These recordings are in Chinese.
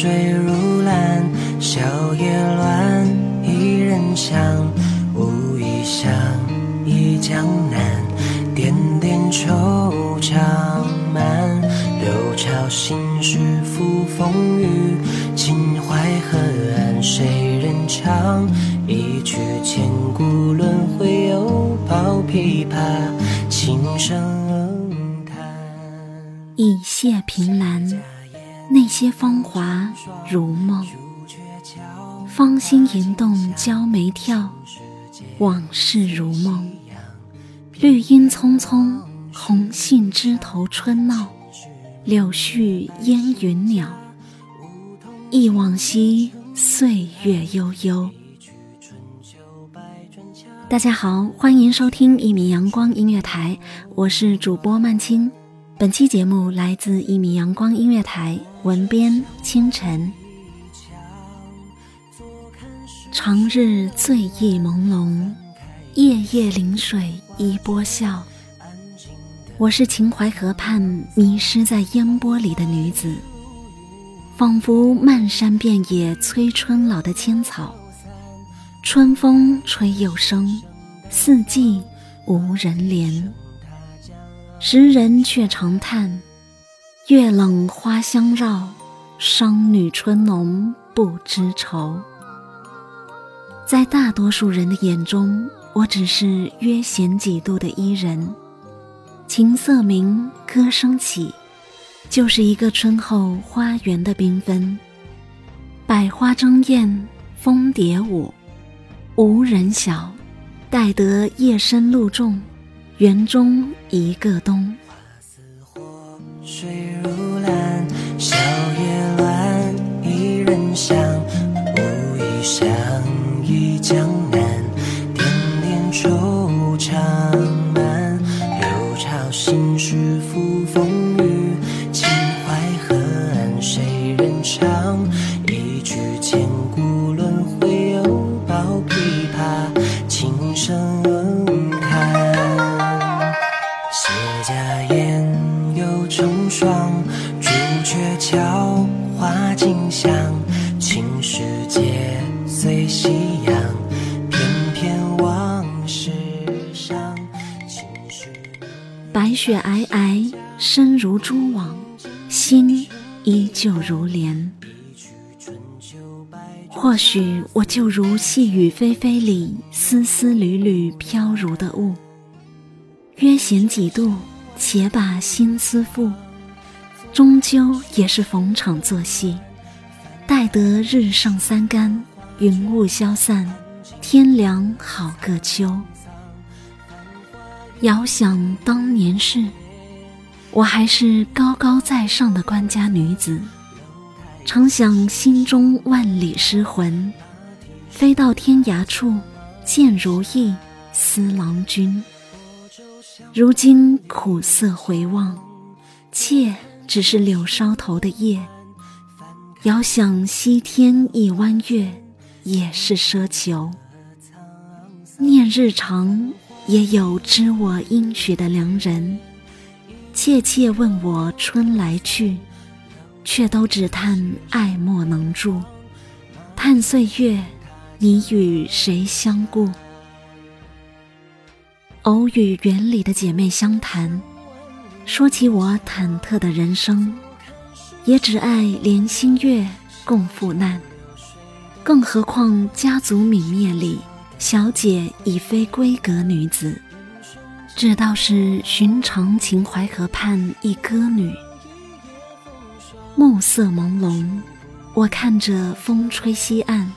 水如蓝，小叶乱，一人香。无意想忆江南，点点惆怅满。六朝心事付风雨，秦淮河岸谁人唱？一曲千古轮回，又抱琵琶，轻声叹。一泻凭栏，那些芳华如梦。芳心吟动，娇眉跳，往事如梦。绿荫葱葱，红杏枝头春闹。柳絮烟云袅，忆往昔，岁月悠悠。大家好，欢迎收听一米阳光音乐台，我是主播曼青。本期节目来自一米阳光音乐台，文编清晨。长日醉意朦胧，夜夜临水一波笑。我是秦淮河畔迷失在烟波里的女子，仿佛漫山遍野催春老的千草。春风吹又生，四季无人怜。时人却长叹：月冷花香绕，商女春浓不知愁。在大多数人的眼中，我只是约闲几度的伊人。琴瑟鸣，歌声起，就是一个春后花园的缤纷。百花争艳，蜂蝶舞，无人晓，待得夜深露重，园中一个冬。水如蓝，小叶乱，一人香，无意相忆江南，朱雀桥，花径香，青石街，随夕阳，翩翩往事上。情绪白雪皑皑，身如蛛网，心依旧如莲。或许我就如细雨霏霏里丝丝缕缕飘如的雾，约闲几度，且把心思付，终究也是逢场作戏。待得日上三竿，云雾消散，天凉好个秋。遥想当年事，我还是高高在上的官家女子，常想心中万里诗魂，飞到天涯处，见如意思郎君。如今苦涩回望，妾只是柳梢头的叶。遥想西天一弯月，也是奢求。念日长。也有知我应许的良人，切切问我春来去，却都只叹爱莫能助。叹岁月，你与谁相顾？偶与园里的姐妹相谈，说起我忐忑的人生，也只爱怜星月共赴难，更何况家族泯灭里。小姐已非闺阁女子，只道是寻常秦淮河畔一歌女。暮色朦胧，我看着风吹西岸，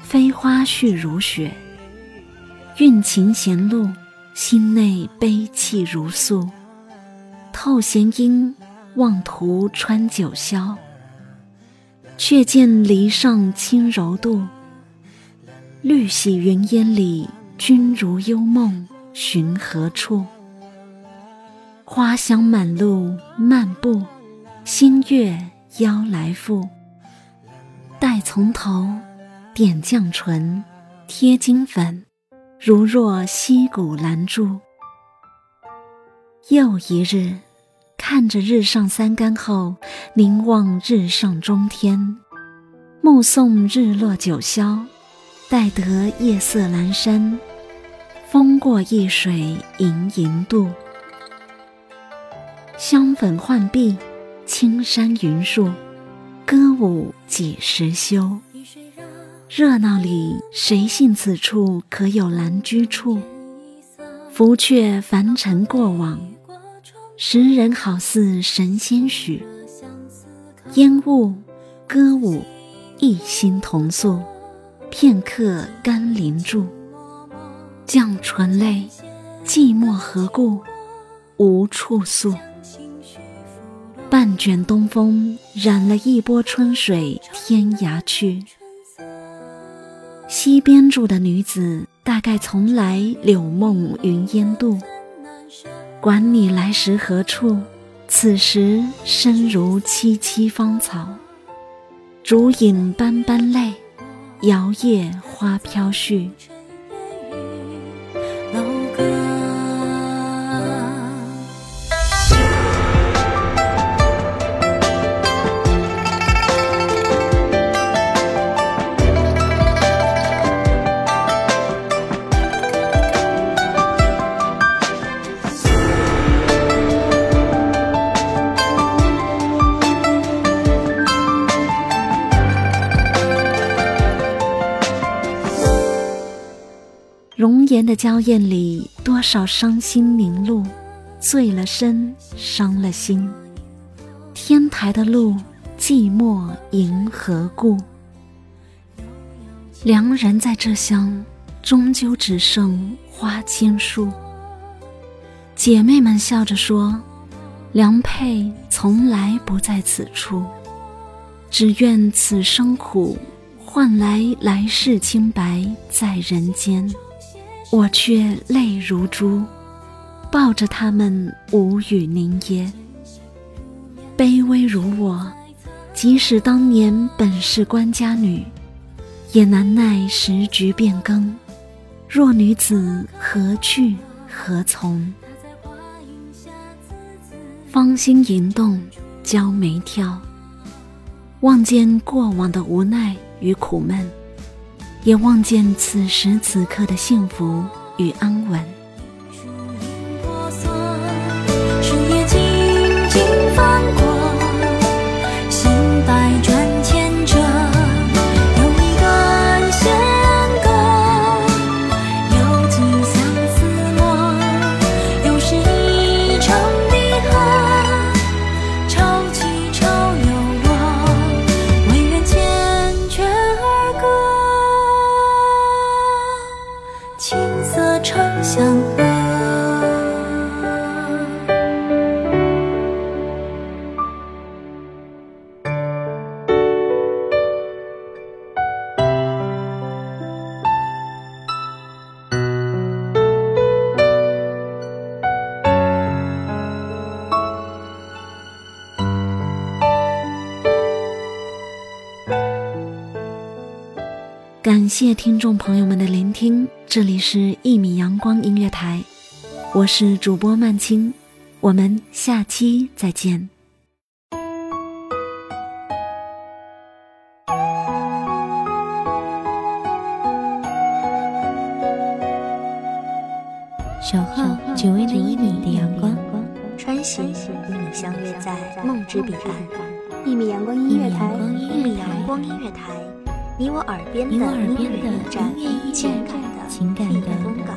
飞花絮如雪。运琴弦路，心内悲泣如诉。透弦音，妄图穿九霄，却见篱上轻柔度。绿洗云烟里，君如幽梦，寻何处？花香满路，漫步，星月邀来赴。待从头，点绛唇，贴金粉，如若溪谷拦住。又一日，看着日上三竿后，凝望日上中天，目送日落九霄。待得夜色阑珊，风过一水盈盈渡。香粉浣碧，青山云树，歌舞几时休？热闹里，谁信此处可有兰居处？浮却凡尘过往，时人好似神仙许。烟雾，歌舞，一心同宿。片刻甘霖住，绛唇泪，寂寞何故？无处诉。半卷东风，染了一波春水，天涯去。西边住的女子，大概从来柳梦云烟渡。管你来时何处，此时身如萋萋芳草，烛影斑斑泪。摇曳花飘絮。容颜的娇艳里，多少伤心凝露，醉了身，伤了心。天台的路，寂寞迎何故？良人在这乡，终究只剩花千树。姐妹们笑着说：“良配从来不在此处，只愿此生苦，换来来世清白在人间。”我却泪如珠，抱着他们无语凝噎。卑微如我，即使当年本是官家女，也难耐时局变更。弱女子何去何从？芳心吟动，娇眉跳，望见过往的无奈与苦闷。也望见此时此刻的幸福与安稳。感谢听众朋友们的聆听，这里是《一米阳光音乐台》，我是主播曼青，我们下期再见。守候只为那一米的阳光，穿行与你相约在梦之彼岸。一米阳光音乐台，一米阳光音乐台。你我耳边的音乐驿站，情感的避风港。